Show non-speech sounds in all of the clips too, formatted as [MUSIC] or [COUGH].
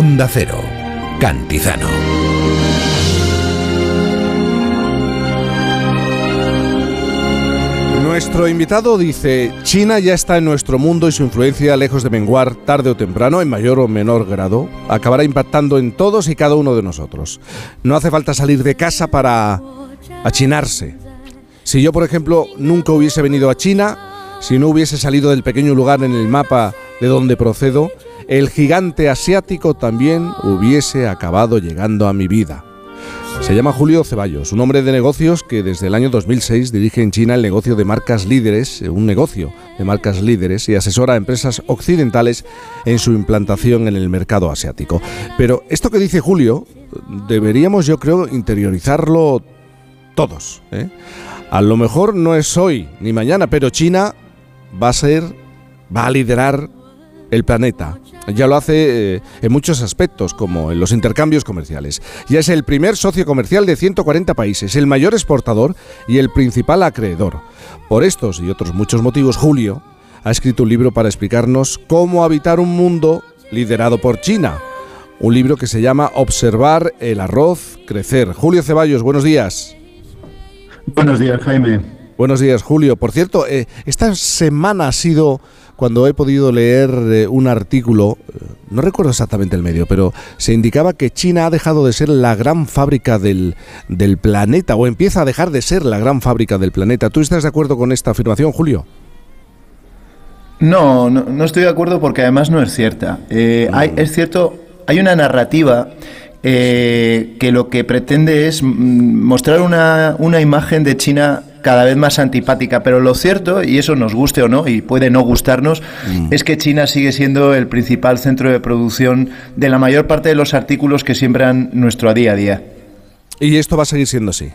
Onda Cero, Cantizano. Nuestro invitado dice, China ya está en nuestro mundo y su influencia, lejos de menguar, tarde o temprano, en mayor o menor grado, acabará impactando en todos y cada uno de nosotros. No hace falta salir de casa para achinarse. Si yo, por ejemplo, nunca hubiese venido a China, si no hubiese salido del pequeño lugar en el mapa de donde procedo, el gigante asiático también hubiese acabado llegando a mi vida. Se llama Julio Ceballos, un hombre de negocios que desde el año 2006 dirige en China el negocio de marcas líderes, un negocio de marcas líderes y asesora a empresas occidentales en su implantación en el mercado asiático. Pero esto que dice Julio, deberíamos yo creo interiorizarlo todos. ¿eh? A lo mejor no es hoy ni mañana, pero China va a ser, va a liderar el planeta. Ya lo hace eh, en muchos aspectos, como en los intercambios comerciales. Ya es el primer socio comercial de 140 países, el mayor exportador y el principal acreedor. Por estos y otros muchos motivos, Julio ha escrito un libro para explicarnos cómo habitar un mundo liderado por China. Un libro que se llama Observar el arroz crecer. Julio Ceballos, buenos días. Buenos días, Jaime. Buenos días, Julio. Por cierto, eh, esta semana ha sido cuando he podido leer eh, un artículo, eh, no recuerdo exactamente el medio, pero se indicaba que China ha dejado de ser la gran fábrica del, del planeta, o empieza a dejar de ser la gran fábrica del planeta. ¿Tú estás de acuerdo con esta afirmación, Julio? No, no, estoy de acuerdo porque además no es cierta. Eh, hay, es cierto, hay una narrativa que lo que pretende es mm, mostrar una, una imagen de China cada vez más antipática. Pero lo cierto, y eso nos guste o no, y puede no gustarnos, mm. es que China sigue siendo el principal centro de producción de la mayor parte de los artículos que siembran nuestro día a día. ¿Y esto va a seguir siendo así?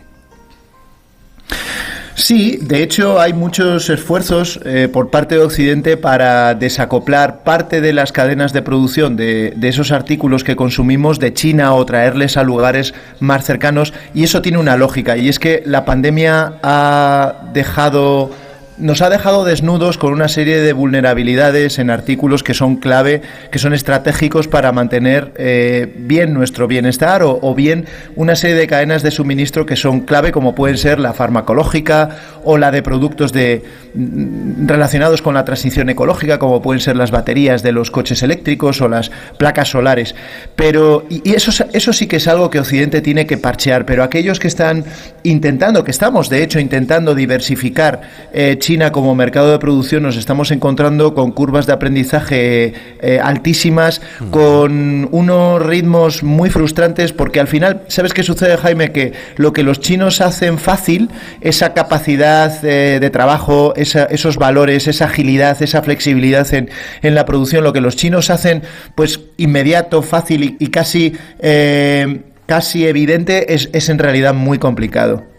Sí, de hecho hay muchos esfuerzos eh, por parte de Occidente para desacoplar parte de las cadenas de producción de, de, esos artículos que consumimos de China o traerles a lugares más cercanos y eso tiene una lógica y es que la pandemia ha dejado nos ha dejado desnudos con una serie de vulnerabilidades en artículos que son clave, que son estratégicos para mantener eh, bien nuestro bienestar o, bien una serie de cadenas de suministro que son clave, como pueden ser la farmacológica o la de productos de, mm, relacionados con la transición ecológica, como pueden ser las baterías de los coches eléctricos o las placas solares. Pero, y eso, eso sí que es algo que Occidente tiene que parchear, pero aquellos que están intentando, que estamos de hecho intentando diversificar, eh, China como mercado de producción nos estamos encontrando con curvas de aprendizaje eh, altísimas, con unos ritmos muy frustrantes, porque al final, ¿sabes qué sucede, Jaime? Que lo que los chinos hacen fácil, esa capacidad eh, de trabajo, esos valores, esa agilidad, esa flexibilidad en, en, la producción, lo que los chinos hacen, pues inmediato, fácil y, casi, eh, casi evidente, es, es en realidad muy complicado.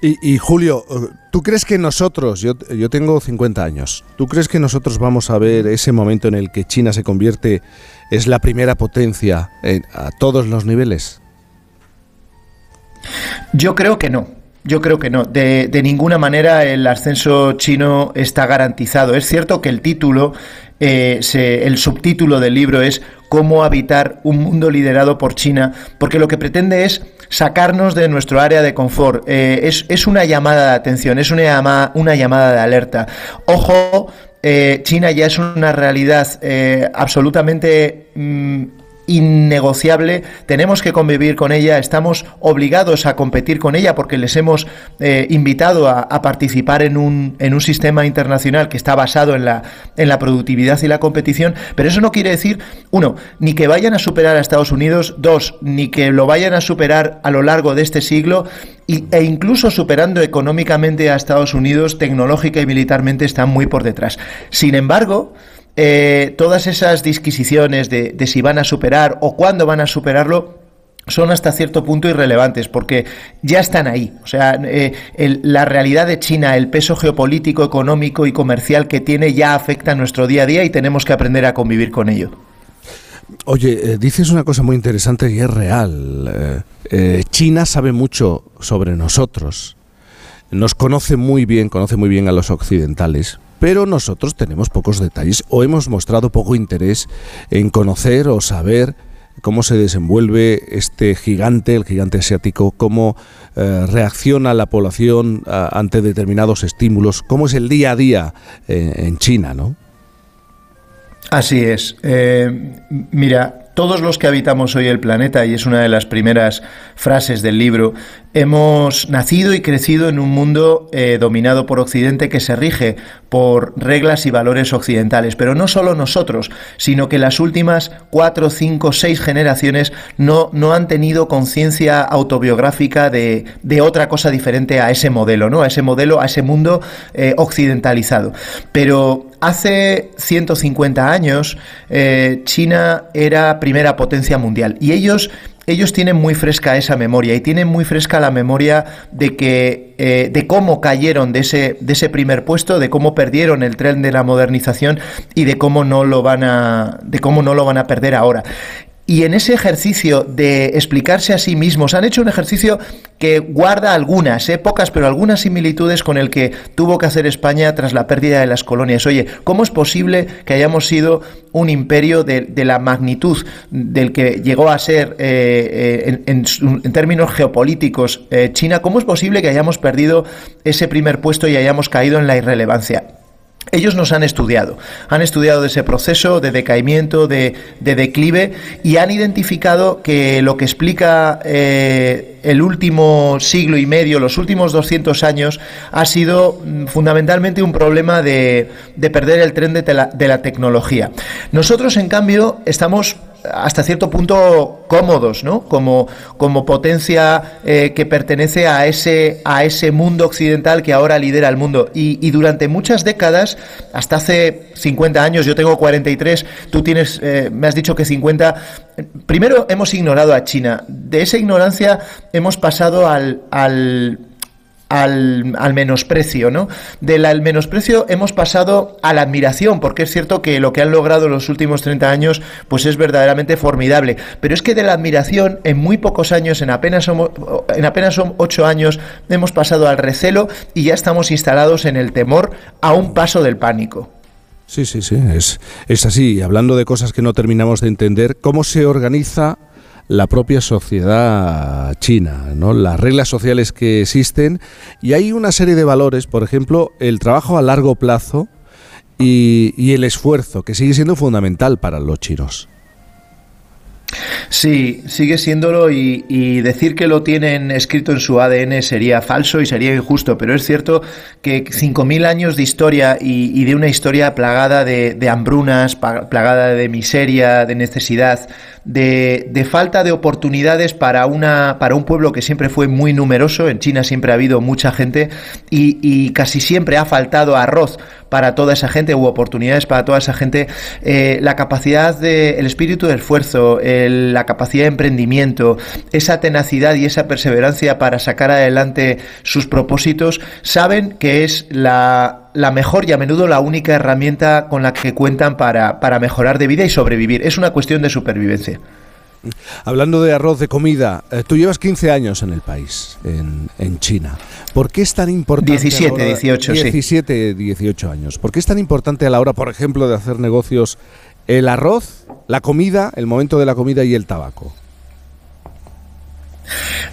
Y, Julio, ¿tú crees que nosotros, yo, tengo 50 años, ¿tú crees que nosotros vamos a ver ese momento en el que China se convierte, es la primera potencia a todos los niveles? Yo creo que no. Yo creo que no. De, de, ninguna manera el ascenso chino está garantizado. Es cierto que el título, eh, se, el subtítulo del libro es Cómo habitar un mundo liderado por China, porque lo que pretende es sacarnos de nuestro área de confort. Eh, es, es, una llamada de atención, es una llamada, una llamada de alerta. Ojo, eh, China ya es una realidad eh, absolutamente... Mm, innegociable, tenemos que convivir con ella, estamos obligados a competir con ella porque les hemos eh, invitado a, participar en un, en un sistema internacional que está basado en la, en la productividad y la competición, pero eso no quiere decir, uno, ni que vayan a superar a Estados Unidos, dos, ni que lo vayan a superar a lo largo de este siglo, e incluso superando económicamente a Estados Unidos, tecnológica y militarmente están muy por detrás. Sin embargo, eh, todas esas disquisiciones de, si van a superar o cuándo van a superarlo son hasta cierto punto irrelevantes porque ya están ahí. O sea, eh, la realidad de China, el peso geopolítico, económico y comercial que tiene ya afecta nuestro día a día y tenemos que aprender a convivir con ello. Oye, eh, dices una cosa muy interesante y es real. China sabe mucho sobre nosotros. Nos conoce muy bien, conoce muy bien a los occidentales, pero nosotros tenemos pocos detalles o hemos mostrado poco interés en conocer o saber cómo se desenvuelve este gigante, el gigante asiático, cómo eh, reacciona la población ante determinados estímulos, cómo es el día a día en China, ¿no? Así es. mira, todos los que habitamos hoy el planeta, y es una de las primeras frases del libro, hemos nacido y crecido en un mundo eh, dominado por Occidente que se rige por reglas y valores occidentales. Pero no solo nosotros, sino que las últimas cuatro, cinco, seis generaciones no, no han tenido conciencia autobiográfica de, otra cosa diferente a ese modelo, ¿no? A ese modelo, a ese mundo eh, occidentalizado. Pero hace 150 años eh, China era primera potencia mundial y ellos ellos tienen muy fresca esa memoria y tienen muy fresca la memoria de que eh, de cómo cayeron de ese, de ese primer puesto, de cómo perdieron el tren de la modernización y de cómo no lo van a de cómo no lo van a perder ahora. Y en ese ejercicio de explicarse a sí mismos, han hecho un ejercicio que guarda algunas, eh, pocas, pero algunas similitudes con el que tuvo que hacer España tras la pérdida de las colonias. Oye, ¿cómo es posible que hayamos sido un imperio de, la magnitud del que llegó a ser eh, eh, en, términos geopolíticos China? ¿Cómo es posible que hayamos perdido ese primer puesto y hayamos caído en la irrelevancia? Ellos nos han estudiado, han estudiado ese proceso de decaimiento, de, declive y han identificado que lo que explica eh, el último siglo y medio, los últimos 200 años, ha sido mm, fundamentalmente un problema de, perder el tren de la tecnología. Nosotros, en cambio, estamos hasta cierto punto cómodos, ¿no? Como, como potencia eh, que pertenece a ese, a ese mundo occidental que ahora lidera el mundo. Y, durante muchas décadas, hasta hace 50 años, yo tengo 43, tú tienes, eh, me has dicho que 50. Primero hemos ignorado a China. De esa ignorancia hemos pasado al, al al, al, menosprecio, ¿no? Del menosprecio hemos pasado a la admiración, porque es cierto que lo que han logrado en los últimos 30 años, pues es verdaderamente formidable. Pero es que de la admiración, en muy pocos años, en apenas, en apenas son 8 años, hemos pasado al recelo y ya estamos instalados en el temor a un paso del pánico. Sí, sí, sí, es, es así. Hablando de cosas que no terminamos de entender, ¿cómo se organiza la propia sociedad china, ¿no? las reglas sociales que existen y hay una serie de valores, por ejemplo, el trabajo a largo plazo y, y el esfuerzo, que sigue siendo fundamental para los chinos. Sí, sigue siéndolo y, decir que lo tienen escrito en su ADN sería falso y sería injusto, pero es cierto que 5.000 años de historia y, de una historia plagada de, hambrunas, plagada de miseria, de necesidad, de, falta de oportunidades para, una, para un pueblo que siempre fue muy numeroso, en China siempre ha habido mucha gente y, casi siempre ha faltado arroz para toda esa gente u oportunidades para toda esa gente, eh, la capacidad de, el espíritu de esfuerzo, la capacidad de emprendimiento, esa tenacidad y esa perseverancia para sacar adelante sus propósitos, saben que es la, mejor y a menudo la única herramienta con la que cuentan para, para mejorar de vida y sobrevivir. Es una cuestión de supervivencia. Hablando de arroz de comida, eh, tú llevas 15 años en el país, en, en China. ¿Por qué es tan importante? 17, 18, 17, 18 años. ¿Por qué es tan importante a la hora, por ejemplo, de hacer negocios el arroz, la comida, el momento de la comida y el tabaco?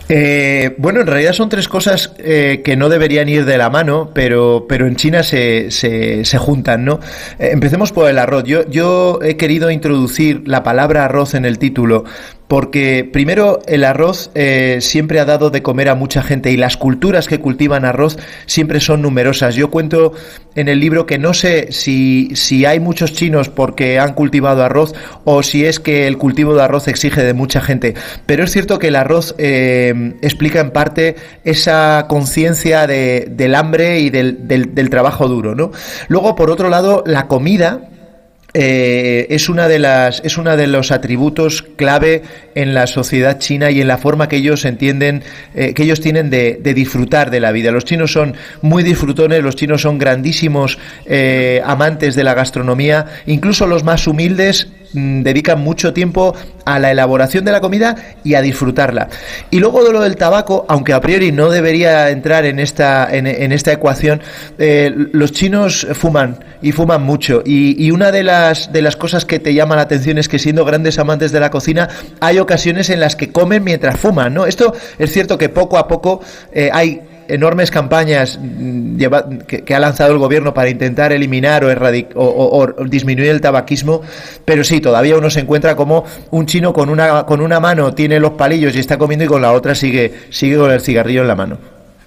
Eh, bueno, en realidad son tres cosas eh, que no deberían ir de la mano, pero, pero en China se, se, juntan, ¿no? empecemos por el arroz. Yo, yo he querido introducir la palabra arroz en el título porque primero el arroz eh, siempre ha dado de comer a mucha gente y las culturas que cultivan arroz siempre son numerosas. Yo cuento en el libro que no sé si, si hay muchos chinos porque han cultivado arroz o si es que el cultivo de arroz exige de mucha gente, pero es cierto que el arroz eh, explica en parte esa conciencia de, del hambre y del, del, del trabajo duro. ¿no? Luego, por otro lado, la comida eh, es una de las es uno de los atributos clave en la sociedad china y en la forma que ellos entienden eh, que ellos tienen de, disfrutar de la vida. Los chinos son muy disfrutones los chinos son grandísimos eh, amantes de la gastronomía incluso los más humildes dedican mucho tiempo a la elaboración de la comida y a disfrutarla. Y luego de lo del tabaco, aunque a priori no debería entrar en esta, en, esta ecuación, eh, los chinos fuman y fuman mucho. Y, una de las, de las cosas que te llama la atención es que siendo grandes amantes de la cocina, hay ocasiones en las que comen mientras fuman. ¿no? Esto es cierto que poco a poco eh, hay enormes campañas mm, que, ha lanzado el gobierno para intentar eliminar o, o, disminuir el tabaquismo, pero sí, todavía uno se encuentra como un chino con una, con una mano tiene los palillos y está comiendo y con la otra sigue, sigue con el cigarrillo en la mano.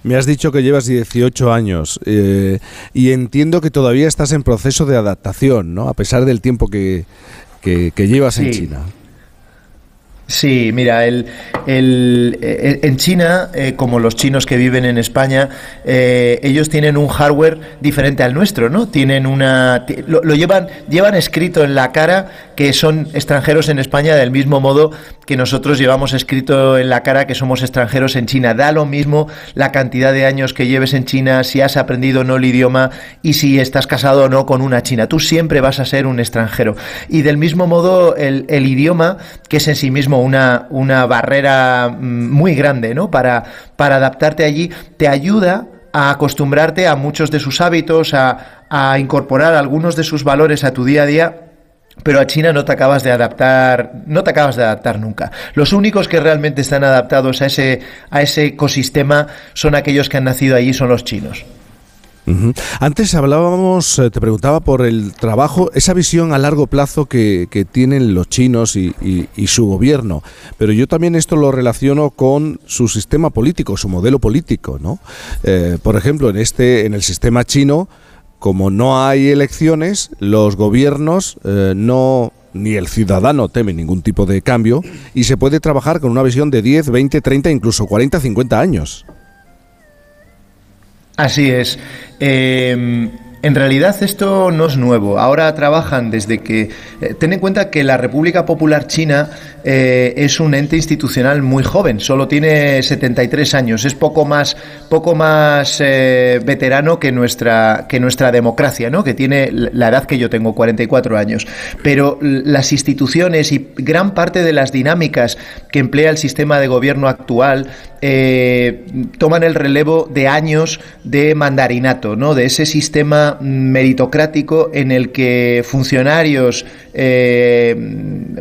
Me has dicho que llevas 18 años eh, y entiendo que todavía estás en proceso de adaptación, ¿no? A pesar del tiempo que, que, llevas en China. Sí, mira, el, el, eh, en China, eh, como los chinos que viven en España, eh, ellos tienen un hardware diferente al nuestro, ¿no? Tienen una, lo, llevan, llevan escrito en la cara que son extranjeros en España del mismo modo que nosotros llevamos escrito en la cara que somos extranjeros en China. Da lo mismo la cantidad de años que lleves en China, si has aprendido o no el idioma y si estás casado o no con una china. Tú siempre vas a ser un extranjero. Y del mismo modo, el, el idioma, que es en sí mismo una, una barrera mm, muy grande ¿no? para, para adaptarte allí, te ayuda a acostumbrarte a muchos de sus hábitos, a, a incorporar algunos de sus valores a tu día a día pero a China no te acabas de adaptar, no te acabas de adaptar nunca. Los únicos que realmente están adaptados a ese, a ese ecosistema son aquellos que han nacido allí, son los chinos. Antes hablábamos, eh, te preguntaba por el trabajo, esa visión a largo plazo que, tienen los chinos y, su gobierno, pero yo también esto lo relaciono con su sistema político, su modelo político, ¿no? Eh, por ejemplo, en este, en el sistema chino, como no hay elecciones, los gobiernos eh, no ni el ciudadano teme ningún tipo de cambio y se puede trabajar con una visión de 10, 20, 30, incluso 40, 50 años. Así es. Em, en realidad esto no es nuevo. Ahora trabajan desde que... Eh, ten en cuenta que la República Popular China eh, es un ente institucional muy joven, solo tiene 73 años, es poco más, poco más eh, veterano que nuestra, que nuestra democracia, ¿no? que tiene la edad que yo tengo, 44 años. Pero las instituciones y gran parte de las dinámicas que emplea el sistema de gobierno actual toman el relevo de años de mandarinato, ¿no? de ese sistema meritocrático en el que funcionarios, eh,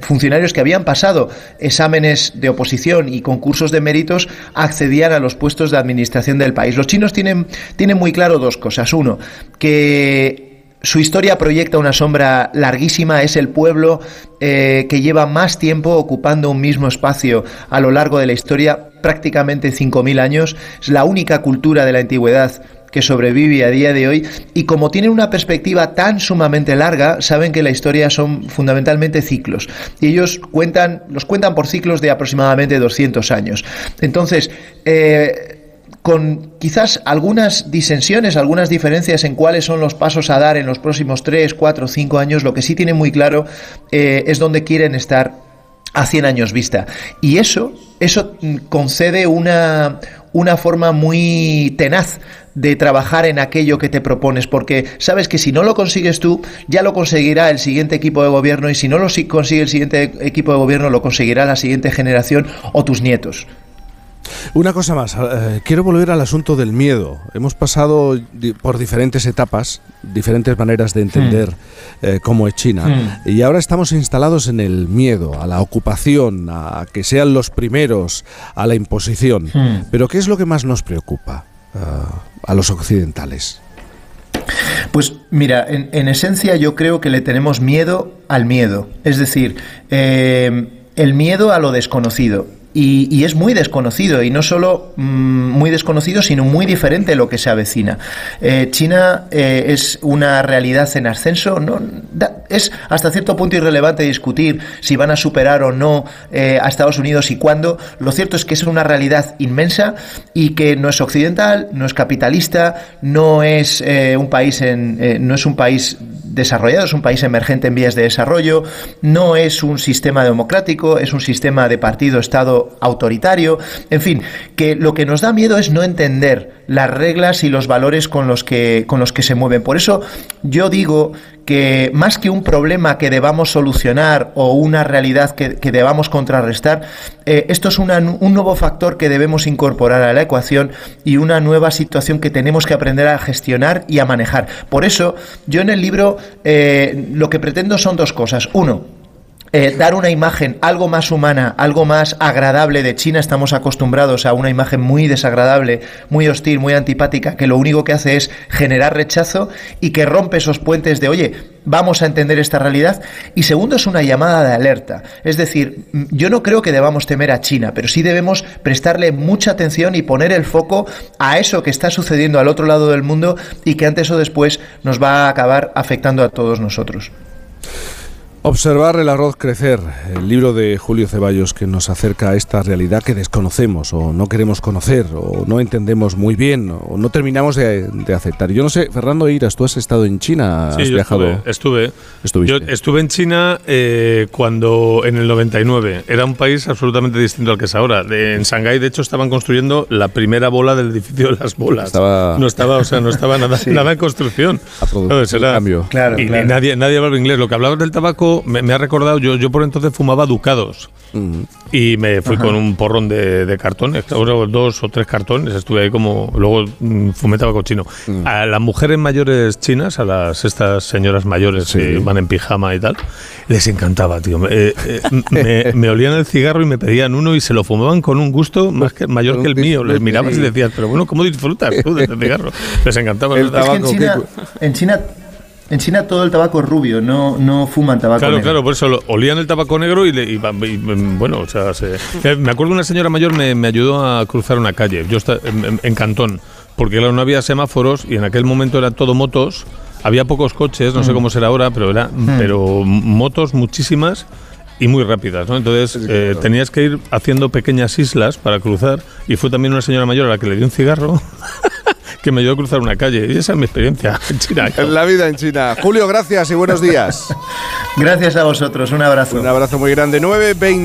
funcionarios que habían pasado exámenes de oposición y concursos de méritos accedían a los puestos de administración del país. Los chinos tienen, tienen muy claro dos cosas. Uno, que su historia proyecta una sombra larguísima, es el pueblo eh, que lleva más tiempo ocupando un mismo espacio a lo largo de la historia, prácticamente 5.000 años, es la única cultura de la antigüedad que sobrevive a día de hoy. Y como tienen una perspectiva tan sumamente larga, saben que la historia son fundamentalmente ciclos. Y ellos cuentan, los cuentan por ciclos de aproximadamente 200 años. Entonces, eh, con quizás algunas disensiones, algunas diferencias en cuáles son los pasos a dar en los próximos 3, 4, 5 años, lo que sí tienen muy claro eh, es dónde quieren estar a 100 años vista. Y eso, eso concede una, una forma muy tenaz de trabajar en aquello que te propones, porque sabes que si no lo consigues tú, ya lo conseguirá el siguiente equipo de gobierno y si no lo consigue el siguiente equipo de gobierno, lo conseguirá la siguiente generación o tus nietos. Una cosa más, eh, quiero volver al asunto del miedo. Hemos pasado por diferentes etapas, diferentes maneras de entender hmm. eh, cómo es China, hmm. y ahora estamos instalados en el miedo, a la ocupación, a que sean los primeros, a la imposición. Hmm. Pero ¿qué es lo que más nos preocupa? a los occidentales? Pues mira, en, esencia yo creo que le tenemos miedo al miedo, es decir, eh, el miedo a lo desconocido. Y, es muy desconocido, y no solo mm, muy desconocido, sino muy diferente lo que se avecina. Eh, China eh, es una realidad en ascenso, ¿no? es hasta cierto punto irrelevante discutir si van a superar o no eh, a Estados Unidos y cuándo. Lo cierto es que es una realidad inmensa y que no es occidental, no es capitalista, no es un país en, no es un país desarrollado, es un país emergente en vías de desarrollo, no es un sistema democrático, es un sistema de partido-estado autoritario, en fin, que lo que nos da miedo es no entender las reglas y los valores con los que, con los que se mueven. Por eso yo digo que más que un problema que debamos solucionar o una realidad que, debamos contrarrestar, eh, esto es un nuevo factor que debemos incorporar a la ecuación y una nueva situación que tenemos que aprender a gestionar y a manejar. Por eso, yo en el libro eh, lo que pretendo son dos cosas. Uno, eh, dar una imagen algo más humana, algo más agradable de China. Estamos acostumbrados a una imagen muy desagradable, muy hostil, muy antipática, que lo único que hace es generar rechazo y que rompe esos puentes de, oye, vamos a entender esta realidad. Y segundo, es una llamada de alerta. Es decir, yo no creo que debamos temer a China, pero sí debemos prestarle mucha atención y poner el foco a eso que está sucediendo al otro lado del mundo y que antes o después nos va a acabar afectando a todos nosotros. Observar el arroz crecer, el libro de Julio Ceballos que nos acerca a esta realidad que desconocemos o no queremos conocer o no entendemos muy bien o no terminamos de, aceptar. Yo no sé, Fernando Iras, tú has estado en China, has viajado. Estuve, estuve. Yo estuve en China eh, cuando en el 99 era un país absolutamente distinto al que es ahora. en Shanghái, de hecho, estaban construyendo la primera bola del edificio de las bolas. no estaba, o sea, no estaba [LAUGHS] nada, nada en construcción. A cambio. Claro, y, nadie, nadie hablaba inglés. Lo que hablabas del tabaco me, ha recordado, yo, yo por entonces fumaba ducados y me fui con un porrón de, de cartones, dos o tres cartones, estuve ahí como, luego mm, fumé tabaco chino. Mm. A las mujeres mayores chinas, a las estas señoras mayores que van en pijama y tal, les encantaba, tío. Eh, eh, [LAUGHS] me, olían el cigarro y me pedían uno y se lo fumaban con un gusto más que, mayor que el mío. Les mirabas y decías, pero bueno, ¿cómo disfrutas tú de este cigarro? Les encantaba el tabaco. en China en China todo el tabaco es rubio, no, no fuman tabaco claro, negro. Claro, por eso olían el tabaco negro y, le, bueno, o sea, eh, me acuerdo una señora mayor me, me, ayudó a cruzar una calle, yo estaba en, Cantón, porque claro, no había semáforos y en aquel momento eran todo motos, había pocos coches, no sé mm. cómo será ahora, pero era, mm. pero motos muchísimas y muy rápidas, ¿no? Entonces eh, tenías que ir haciendo pequeñas islas para cruzar y fue también una señora mayor a la que le dio un cigarro [LAUGHS] que me ayudó a cruzar una calle. Y esa es mi experiencia en China. [LAUGHS] En la vida en China. Julio, gracias y buenos días. [LAUGHS] gracias a vosotros. Un abrazo. Un abrazo muy grande. 9.20.